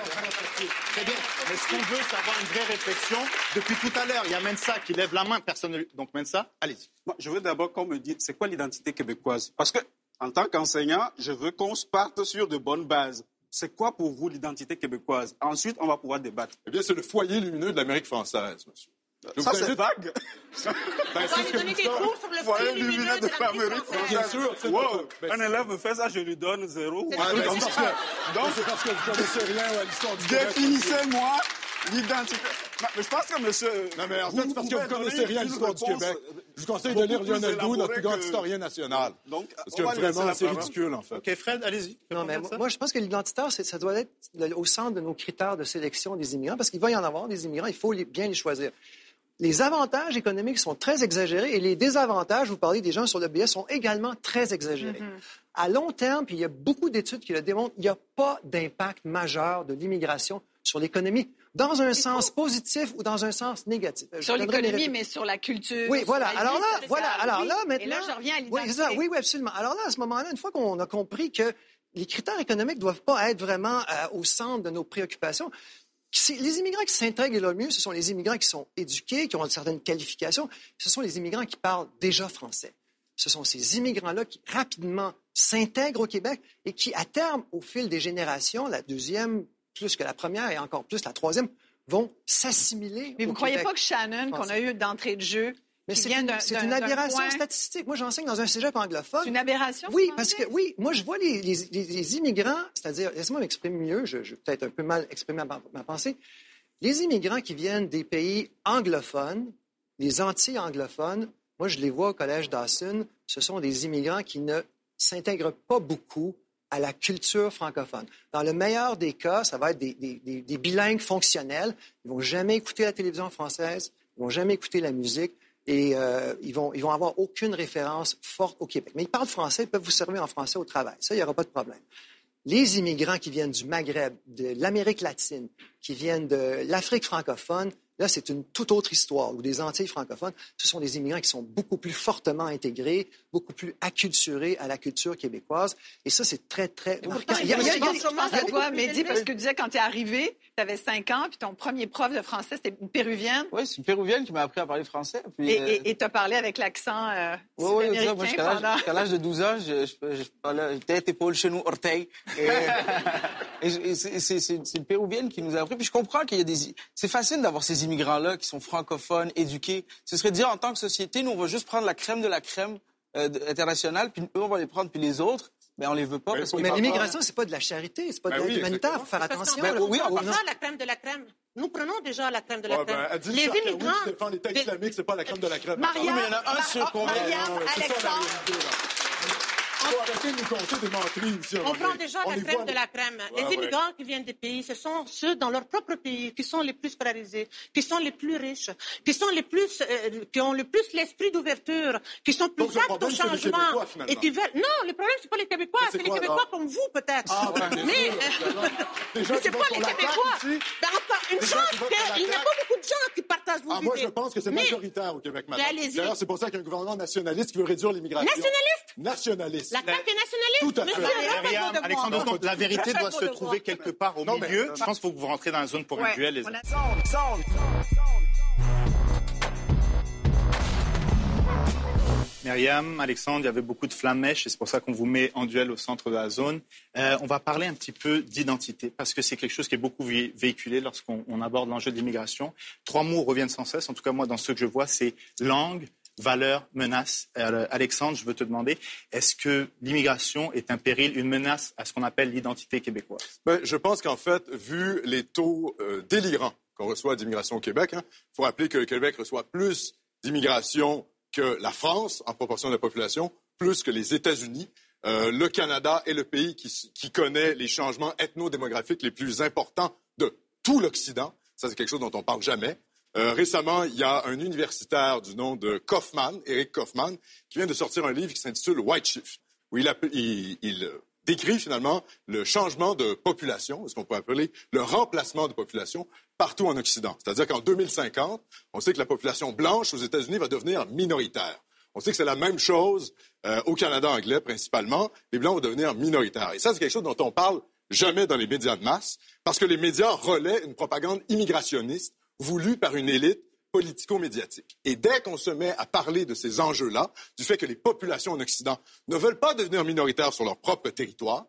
très bien. Mais ce qu'on veut, c'est avoir une vraie réflexion. Depuis tout à l'heure, il y a Mensa qui lève la main, personne ne Donc Mensa, allez-y. Moi, je veux d'abord qu'on me dise, c'est quoi l'identité québécoise? Parce que, en tant qu'enseignant, je veux qu'on se parte sur de bonnes bases. C'est quoi pour vous l'identité québécoise? Ensuite, on va pouvoir débattre. Eh bien, c'est le foyer lumineux de l'Amérique française, monsieur. Je Ça, c'est vague. Ben, On va lui donner des cours sur le Foyer fruit lumineux lumineux de de française. Bien sûr, Wow. ben, Un élève me fait ça, je lui donne zéro. Ouais, c'est parce donc, c'est parce que vous connaissez rien à l'histoire du Québec. Définissez-moi l'identité. Mais je pense que monsieur. Non, mais en fait, c'est parce que vous connaissez rien à l'histoire du Québec. Je vous conseille de lire Lionel Doux, notre plus grand que- historien national. Donc, Parce que vraiment, la c'est ridicule, en fait. Ok, Fred, allez-y. Moi, je pense que l'identitaire, c'est- ça doit être au centre de nos critères de sélection des immigrants, parce qu'il va y en avoir des immigrants, il faut bien les choisir. Les avantages économiques sont très exagérés et les désavantages, vous parlez des gens sur le BS, sont également très exagérés. À long terme, puis il y a beaucoup d'études qui le démontrent, il n'y a pas d'impact majeur de l'immigration sur l'économie, dans un sens positif ou dans un sens négatif. Je Sur l'économie, mais sur la culture. oui, voilà. vie Alors là, voilà. Alors là, maintenant. Et là, je reviens à Oui, l'identité. c'est ça. oui, oui, absolument. Alors là, à ce moment-là, une fois qu'on a compris que les critères économiques ne doivent pas être vraiment euh, au centre de nos préoccupations, les immigrants qui s'intègrent le mieux, ce sont les immigrants qui sont éduqués, qui ont une certaine qualification. Ce sont les immigrants qui parlent déjà français. Ce sont ces immigrants-là qui rapidement s'intègrent au Québec et qui, à terme, au fil des générations, la deuxième plus que la première et encore plus la troisième, vont s'assimiler. Mais au vous ne croyez pas que Shannon, qu'on a eu d'entrée de jeu, Mais c'est une, aberration point- statistique. Moi, j'enseigne dans un cégep anglophone. C'est une aberration? Oui, parce que oui, moi je vois les, les- les- les immigrants, c'est-à-dire, laissez-moi m'exprimer mieux, je, je vais peut-être un peu mal exprimer ma, ma pensée. Les immigrants qui viennent des pays anglophones, les anti-anglophones, moi je les vois au collège Dawson, ce sont des immigrants qui ne s'intègrent pas beaucoup à la culture francophone. Dans le meilleur des cas, ça va être des, des- des- des bilingues fonctionnels. Ils vont jamais écouter la télévision française, ils vont jamais écouter la musique et euh, ils vont ils vont avoir aucune référence forte au Québec. Mais ils parlent français, ils peuvent vous servir en français au travail. Ça, il n'y aura pas de problème. Les immigrants qui viennent du Maghreb, de l'Amérique latine, qui viennent de l'Afrique francophone, là, c'est une toute autre histoire. Ou des Antilles francophones, ce sont des immigrants qui sont beaucoup plus fortement intégrés, beaucoup plus acculturés à la culture québécoise. Et ça, c'est très, très marquant. Il y a, il y a- il y a- à toi, Mehdi, parce que tu disais quand tu es arrivé, tu avais 5 ans, puis ton premier prof de français, c'était une péruvienne. Oui, c'est une péruvienne qui m'a appris à parler français. Puis, Et euh, tu as parlé avec l'accent euh, Oui, oui, ça. Moi, jusqu'à l'âge- pendant... jusqu'à l'âge de 12 ans, je, je, je parlais tête, épaule, genou, orteil. Et, et c'est- c'est c'est- c'est une péruvienne qui nous a appris. Puis je comprends qu'il y a des... C'est facile d'avoir ces immigrants-là qui sont francophones, éduqués. Ce serait de dire, en tant que société, nous, on va juste prendre la crème de la crème euh, de- internationale, puis eux, on va les prendre, puis les autres, ben, on les veut pas. Mais parce Mais l'immigration, c'est pas de la charité, c'est pas de Ben l'aide oui, humanitaire. Il faut faire attention. Ben oui, on on- prend déjà la crème de la crème. Nous prenons déjà la crème de la Ouais, ben, crème. elle dit les immigrants. qui défend l'État islamique, c'est pas la crème de la crème. Maria, Oui, mais il y en a un sur Non, la Alexandre, On prend déjà la crème de la crème. Les immigrants qui viennent des pays, ce sont ceux dans leur propre pays qui sont les plus scolarisés, qui sont les plus riches, qui sont les plus, euh, qui ont le plus l'esprit d'ouverture, qui sont plus aptes au changement et qui veulent. Non, le problème c'est pas les Québécois, c'est les Québécois comme vous peut-être. Ah, mais sûr, euh, mais c'est pas les Québécois. Ben, une la qu'il n'y a pas beaucoup de gens qui partagent vos Ah, moi, idées. je pense que c'est Mais- majoritaire au Québec, allez-y. D'ailleurs, c'est pour ça qu'il y a un gouvernement nationaliste qui veut réduire l'immigration. Nationaliste? Nationaliste. Est nationaliste. Tout à fait. Monsieur, Myriam. Alexandre, la vérité doit se trouver quelque part au Non, mais- milieu. Je pense qu'il faut que vous rentrez dans la zone pour un duel. les on a- Myriam, Alexandre, il y avait beaucoup de flamèches et c'est pour ça qu'on vous met en duel au centre de la zone. Euh, on va parler un petit peu d'identité parce que c'est quelque chose qui est beaucoup vé- véhiculé lorsqu'on on aborde l'enjeu de l'immigration. Trois mots reviennent sans cesse. En tout cas, moi, dans ce que je vois, c'est langue, valeur, menace. Euh, Alexandre, je veux te demander, est-ce que l'immigration est un péril, une menace à ce qu'on appelle l'identité québécoise? Ben, je pense qu'en fait, vu les taux euh, délirants qu'on reçoit d'immigration au Québec, il faut rappeler que le Québec reçoit plus d'immigration que la France en proportion de la population, plus que les États-Unis. Euh, le Canada est le pays qui, connaît les changements ethno-démographiques les plus importants de tout l'Occident. Ça, c'est quelque chose dont on parle jamais. Euh, récemment, il y a un universitaire du nom de Kaufman, Eric Kaufman, qui vient de sortir un livre qui s'intitule White Shift, où il, décrit finalement le changement de population, ce qu'on peut appeler le remplacement de population partout en Occident. C'est-à-dire qu'en 2050, on sait que la population blanche aux États-Unis va devenir minoritaire. On sait que c'est la même chose euh, au Canada anglais principalement. Les Blancs vont devenir minoritaires. Et ça, c'est quelque chose dont on parle jamais dans les médias de masse, parce que les médias relaient une propagande immigrationniste voulue par une élite politico-médiatique. Et dès qu'on se met à parler de ces enjeux-là, du fait que les populations en Occident ne veulent pas devenir minoritaires sur leur propre territoire,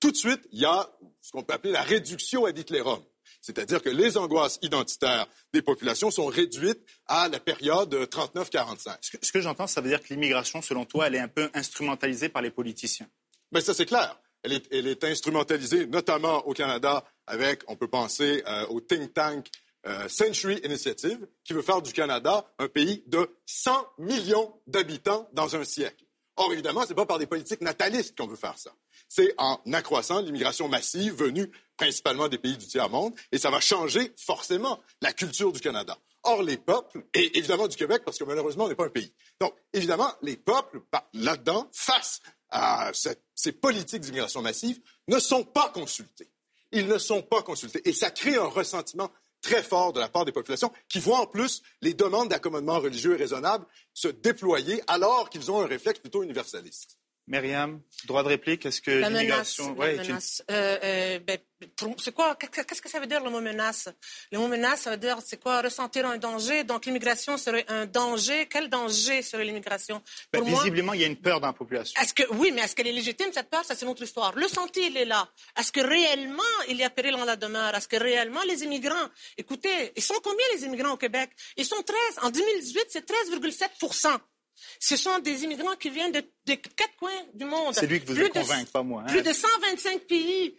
tout de suite, il y a ce qu'on peut appeler la réduction ad Hitlerum. C'est-à-dire que les angoisses identitaires des populations sont réduites à la période 39-45. Ce que, j'entends, ça veut dire que l'immigration, selon toi, elle est un peu instrumentalisée par les politiciens? Mais ça, c'est clair. Elle est, elle est instrumentalisée, notamment au Canada, avec, on peut penser euh, au think tank euh, Century Initiative, qui veut faire du Canada un pays de 100 millions d'habitants dans un siècle. Or, évidemment, ce n'est pas par des politiques natalistes qu'on veut faire ça. C'est en accroissant l'immigration massive venue principalement des pays du tiers-monde, et ça va changer forcément la culture du Canada. Or, les peuples, et évidemment du Québec, parce que malheureusement, on n'est pas un pays. Donc, évidemment, les peuples, bah, là-dedans, face à ces politiques d'immigration massive, ne sont pas consultés. Ils ne sont pas consultés. Et ça crée un ressentiment très fort de la part des populations qui voient en plus les demandes d'accommodement religieux raisonnable se déployer alors qu'ils ont un réflexe plutôt universaliste. Myriam, droit de réplique, est-ce que menace. l'immigration... la Ouais, est une- menace. Euh, euh, ben, c'est quoi? Qu'est-ce que ça veut dire le mot menace? Le mot menace, ça veut dire c'est quoi? Ressentir un danger. Donc l'immigration serait un danger. Quel danger serait l'immigration? Ben, moi, visiblement, il y a une peur dans la population. est-ce que oui, mais est-ce qu'elle est légitime cette peur? Ça c'est notre histoire. Le sentier il est là. Est-ce que réellement il y a péril en la demeure? Est-ce que réellement les immigrants Écoutez, ils sont combien les immigrants au Québec? Ils sont 13. En 2018, c'est 13,7 ce sont des immigrants qui viennent de, de quatre coins du monde. C'est lui que vous Plus convaincu, pas moi. hein. plus de 125 pays.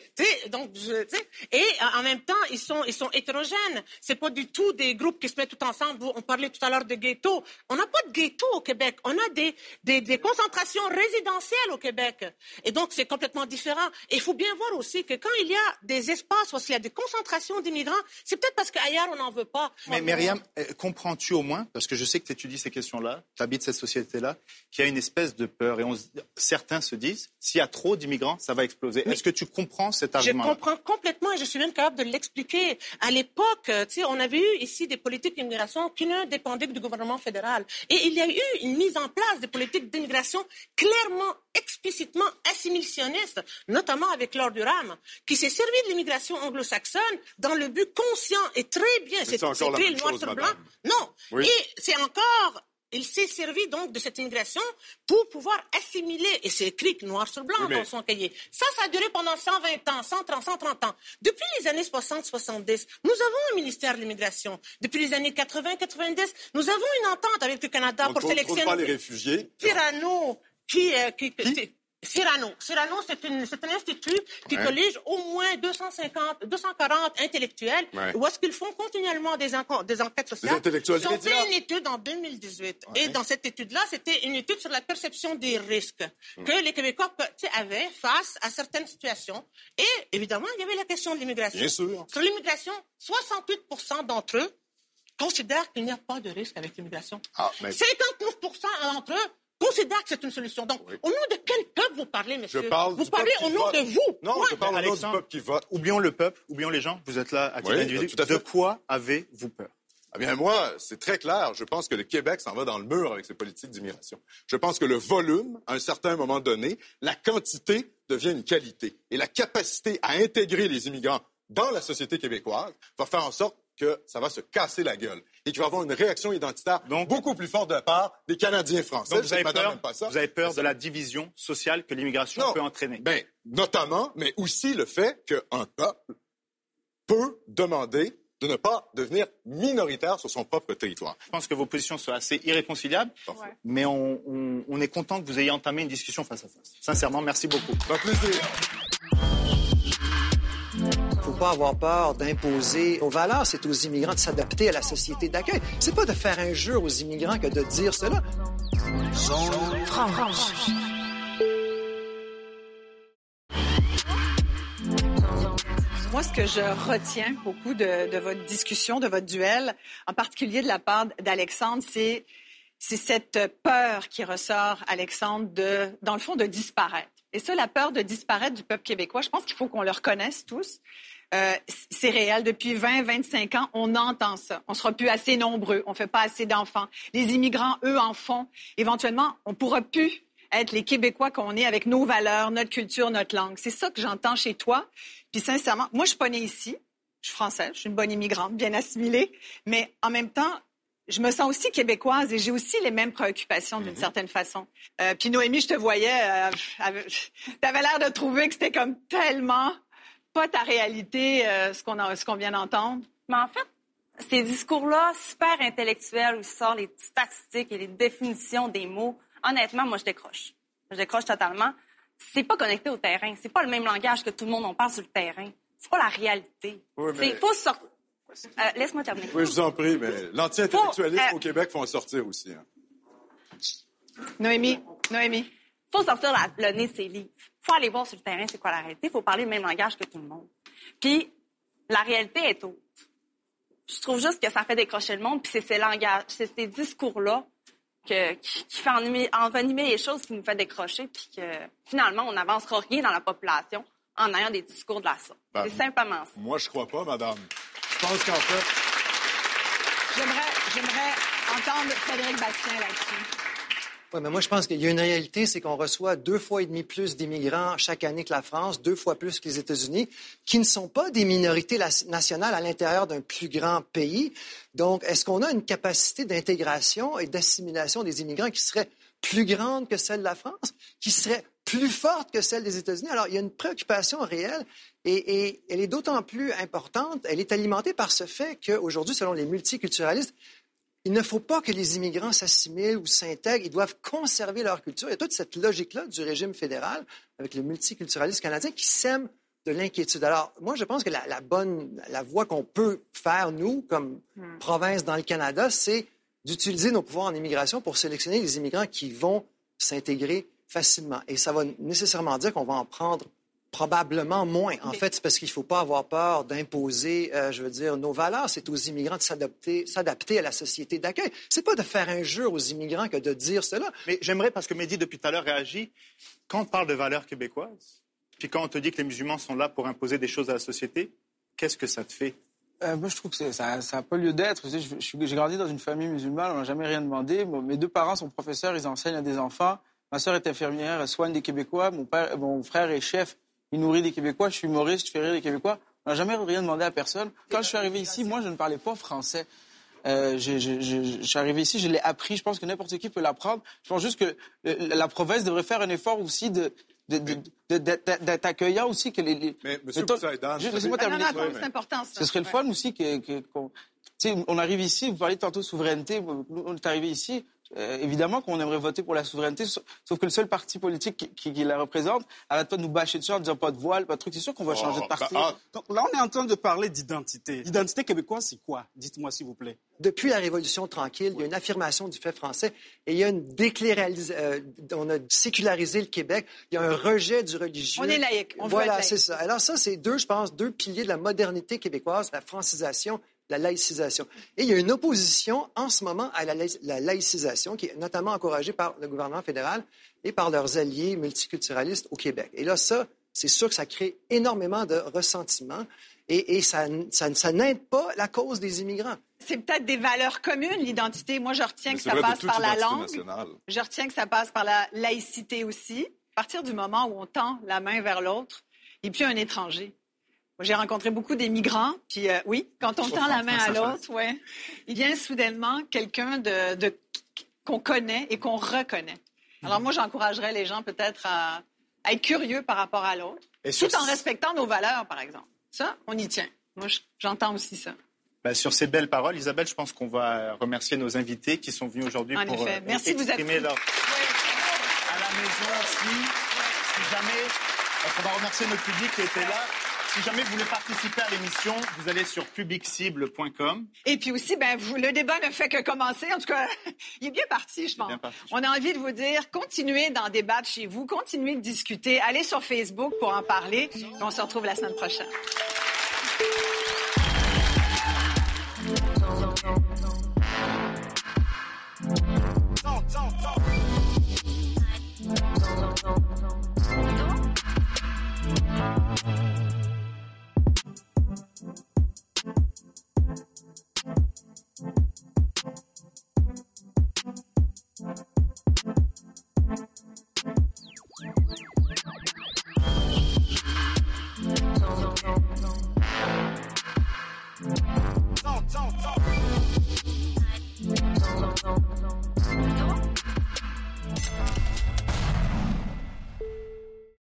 Donc, je- et en en même temps, ils sont, ils sont hétérogènes. C'est pas du tout des groupes qui se mettent tout ensemble. On parlait tout à l'heure de ghettos. On n'a pas de ghettos au Québec. On a des, des, des concentrations résidentielles au Québec. Et donc, c'est complètement différent. Et il faut bien voir aussi que quand il y a des espaces où il y a des concentrations d'immigrants, c'est peut-être parce qu'ailleurs, on n'en veut pas. Mais Myriam, euh, comprends-tu au moins, parce que je sais que tu étudies ces questions-là, tu habites cette société-là, qu'il y a une espèce de peur et on certains se disent, s'il y a trop d'immigrants, ça va exploser. Est-ce que tu comprends cet Je argument comprends complètement et je suis même capable de l'expliquer. À l'époque, euh, tu sais, on avait eu ici des politiques d'immigration qui ne dépendaient que du gouvernement fédéral. Et il y a eu une mise en place des politiques d'immigration clairement, explicitement assimilationnistes, notamment avec Lord Durham, qui s'est servi de l'immigration anglo-saxonne dans le but conscient et très bien. C'est encore la écrit même noir chose, sur blanc. Non. Oui. Et c'est encore il s'est servi donc de cette immigration pour pouvoir assimiler, et c'est écrit noir sur blanc Oui, mais- dans son cahier. Ça, ça a duré pendant 120 ans, 130, 130 ans. Depuis les années 60-70, nous avons un ministère de l'immigration. Depuis les années 80-90, nous avons une entente avec le Canada On pour ne sélectionner pas les réfugiés. Qui, euh, qui, qui- Cyrano. Cyrano, c'est une- c'est un institut qui Ouais. collige au moins 250, 240 intellectuels, Ouais. où est-ce qu'ils font continuellement des, enco- des enquêtes sociales. Ils ont fait une étude en 2018. Ouais. Et dans cette étude-là, c'était une étude sur la perception des risques que les Québécois avaient face à certaines situations. Et évidemment, il y avait la question de l'immigration. Bien sûr. Sur l'immigration, 68% d'entre eux considèrent qu'il n'y a pas de risque avec l'immigration. Ah, mais 59 d'entre eux considèrent que c'est une solution. Donc, Oui. au nom de quel peuple vous parlez, je monsieur? parle Vous parlez au nom vote. de vous. Non, Point. je parle au nom du peuple qui vote. Oublions le peuple, oublions les gens. Vous êtes là à titre Oui, individu. tout à fait. De quoi avez-vous peur? Eh bien, moi, c'est très clair. Je pense que le Québec s'en va dans le mur avec ses politiques d'immigration. Je pense que le volume, à un certain moment donné, la quantité devient une qualité. Et la capacité à intégrer les immigrants dans la société québécoise va faire en sorte que ça va se casser la gueule et qu'il va y avoir une réaction identitaire beaucoup plus forte de la part des Canadiens français. Donc vous avez, peur, pas ça. vous avez peur de la division sociale que l'immigration Non. peut entraîner? Ben, notamment, mais aussi le fait qu'un peuple peut demander de ne pas devenir minoritaire sur son propre territoire. Je pense que vos positions sont assez irréconciliables, mais on, on- on est content que vous ayez entamé une discussion face à face. Sincèrement, merci beaucoup. Un plaisir. Pas avoir peur d'imposer nos valeurs. C'est aux immigrants de s'adapter à la société d'accueil. C'est pas de faire injure aux immigrants que de dire cela. Moi, ce que je retiens beaucoup de, de votre discussion, de votre duel, en particulier de la part d'Alexandre, c'est c'est cette peur qui ressort, Alexandre, de, dans le fond, de disparaître. Et ça, la peur de disparaître du peuple québécois, je pense qu'il faut qu'on le reconnaisse tous. Euh, c'est réel. Depuis 20, 25 ans, on entend ça. On sera plus assez nombreux. On fait pas assez d'enfants. Les immigrants, eux, en font. Éventuellement, on pourra plus être les Québécois qu'on est avec nos valeurs, notre culture, notre langue. C'est ça que j'entends chez toi. Puis sincèrement, moi, je suis pas née ici. Je suis française. Je suis une bonne immigrante, bien assimilée. Mais en même temps, je me sens aussi québécoise et j'ai aussi les mêmes préoccupations d'une certaine façon. Euh, puis Noémie, je te voyais, euh, tu avais l'air de trouver que c'était comme tellement pas ta réalité, euh, ce qu'on vient d'entendre. Mais en fait, ces discours-là, super intellectuels, où ils sortent les statistiques et les définitions des mots, honnêtement, moi, je décroche. Je décroche totalement. C'est pas connecté au terrain. C'est pas le même langage que tout le monde on parle sur le terrain. C'est pas la réalité. Oui, C'est- mais- faut sortir. Euh, Laisse-moi terminer. Oui, je vous en prie, mais l'anti-intellectualisme euh, au Québec faut en sortir aussi. hein. Noémie, Noémie. faut sortir la- le nez de ses livres. Faut aller voir sur le terrain c'est quoi la réalité. faut parler le même langage que tout le monde. Puis, la réalité est autre. Je trouve juste que ça fait décrocher le monde, puis c'est ces langages, c'est ces discours-là que, qui, qui fait envenimer, envenimer les choses qui nous fait décrocher, puis que finalement, on n'avancera rien dans la population en ayant des discours de la sorte. Ben, c'est simplement ça. Moi, je crois pas, madame. Je pense qu'en fait, J'aimerais, j'aimerais entendre Frédéric Bastien là-dessus. Oui, mais moi, je pense qu'il y a une réalité, c'est qu'on reçoit deux fois et demi plus d'immigrants chaque année que la France, deux fois plus que les États-Unis, qui ne sont pas des minorités nationales à l'intérieur d'un plus grand pays. Donc, est-ce qu'on a une capacité d'intégration et d'assimilation des immigrants qui serait plus grande que celle de la France, qui serait plus forte que celle des États-Unis? Alors, il y a une préoccupation réelle et, et elle est d'autant plus importante, elle est alimentée par ce fait qu'aujourd'hui, selon les multiculturalistes, il ne faut pas que les immigrants s'assimilent ou s'intègrent. Ils doivent conserver leur culture. Il y a toute cette logique-là du régime fédéral avec le multiculturalisme canadien qui sème de l'inquiétude. Alors, moi, je pense que la, la bonne, la voie qu'on peut faire, nous, comme province dans le Canada, c'est d'utiliser nos pouvoirs en immigration pour sélectionner des immigrants qui vont s'intégrer facilement. Et ça va nécessairement dire qu'on va en prendre probablement moins. En fait, c'est parce qu'il ne faut pas avoir peur d'imposer, euh, je veux dire, nos valeurs. C'est aux immigrants de s'adapter, s'adapter à la société d'accueil. C'est pas de faire injure aux immigrants que de dire cela. Mais j'aimerais, parce que Mehdi, depuis tout à l'heure, réagit, quand on parle de valeurs québécoises, puis quand on te dit que les musulmans sont là pour imposer des choses à la société, qu'est-ce que ça te fait? Euh, moi, je trouve que ça n'a pas lieu d'être. J'ai grandi dans une famille musulmane, on n'a jamais rien demandé. Moi, mes deux parents sont professeurs, ils enseignent à des enfants. Ma sœur est infirmière, elle soigne des Québécois. Mon, père, mon frère est chef, il nourrit des Québécois. Je suis humoriste, je fais rire les Québécois. On n'a jamais rien demandé à personne. Quand je suis arrivé ici, moi, je ne parlais pas français. Euh, je, je- je- je suis arrivé ici, je l'ai appris. Je pense que n'importe qui peut l'apprendre. Je pense juste que euh, la province devrait faire un effort aussi de d'être accueillant aussi que les. les- Mais, Monsieur Poussaïdan, laissez-moi Ah, terminer. c'est important, ça. Ce serait le Ouais. fun aussi que, on arrive ici, vous parlez tantôt de souveraineté, nous, on est arrivé ici, euh, évidemment qu'on aimerait voter pour la souveraineté, sauf que le seul parti politique qui, qui- qui la représente arrête pas de nous bâcher dessus en disant pas de voile, pas de truc. C'est sûr qu'on va changer de Oh, parti. bah, ah, Donc là, on est en train de parler d'identité. L'identité québécoise, c'est quoi? Dites-moi, s'il vous plaît. Depuis la Révolution tranquille, il y a une affirmation du fait français et il y a une déclaration. on a sécularisé le Québec. Il y a un rejet du religieux. On est laïque. On voilà, c'est ça. Alors ça, c'est deux, je pense, deux piliers de la modernité québécoise, la francisation, la laïcisation. Et il y a une opposition en ce moment à la, laï- la laïcisation qui est notamment encouragée par le gouvernement fédéral et par leurs alliés multiculturalistes au Québec. Et là, ça, c'est sûr que ça crée énormément de ressentiment et, et ça, ça, ça n'aide pas la cause des immigrants. C'est peut-être des valeurs communes, l'identité. Moi, je retiens mais que ça vrai passe par la langue. nationale. Je retiens que ça passe par la laïcité aussi. À partir du moment où on tend la main vers l'autre, et puis un étranger. J'ai rencontré beaucoup des migrants, puis euh, oui, quand on tend la main à l'autre, ouais, il vient soudainement quelqu'un de, de qu'on connaît et qu'on reconnaît. Alors moi, j'encouragerais les gens peut-être à, être curieux par rapport à l'autre, tout en respectant nos valeurs, par exemple. Ça, on y tient. Moi, j'entends aussi ça. Ben, sur ces belles paroles, Isabelle, je pense qu'on va remercier nos invités qui sont venus aujourd'hui pour euh, Merci, exprimer vous leur... À la maison aussi, si jamais... On va remercier notre public qui était là. Si jamais vous voulez participer à l'émission, vous allez sur publicible.com. Et puis aussi, ben, vous, le débat ne fait que commencer. En tout cas, il est bien parti, je pense. On a envie de vous dire, continuez d'en débattre chez vous, continuez de discuter. Allez sur Facebook pour en parler. on se retrouve la semaine prochaine.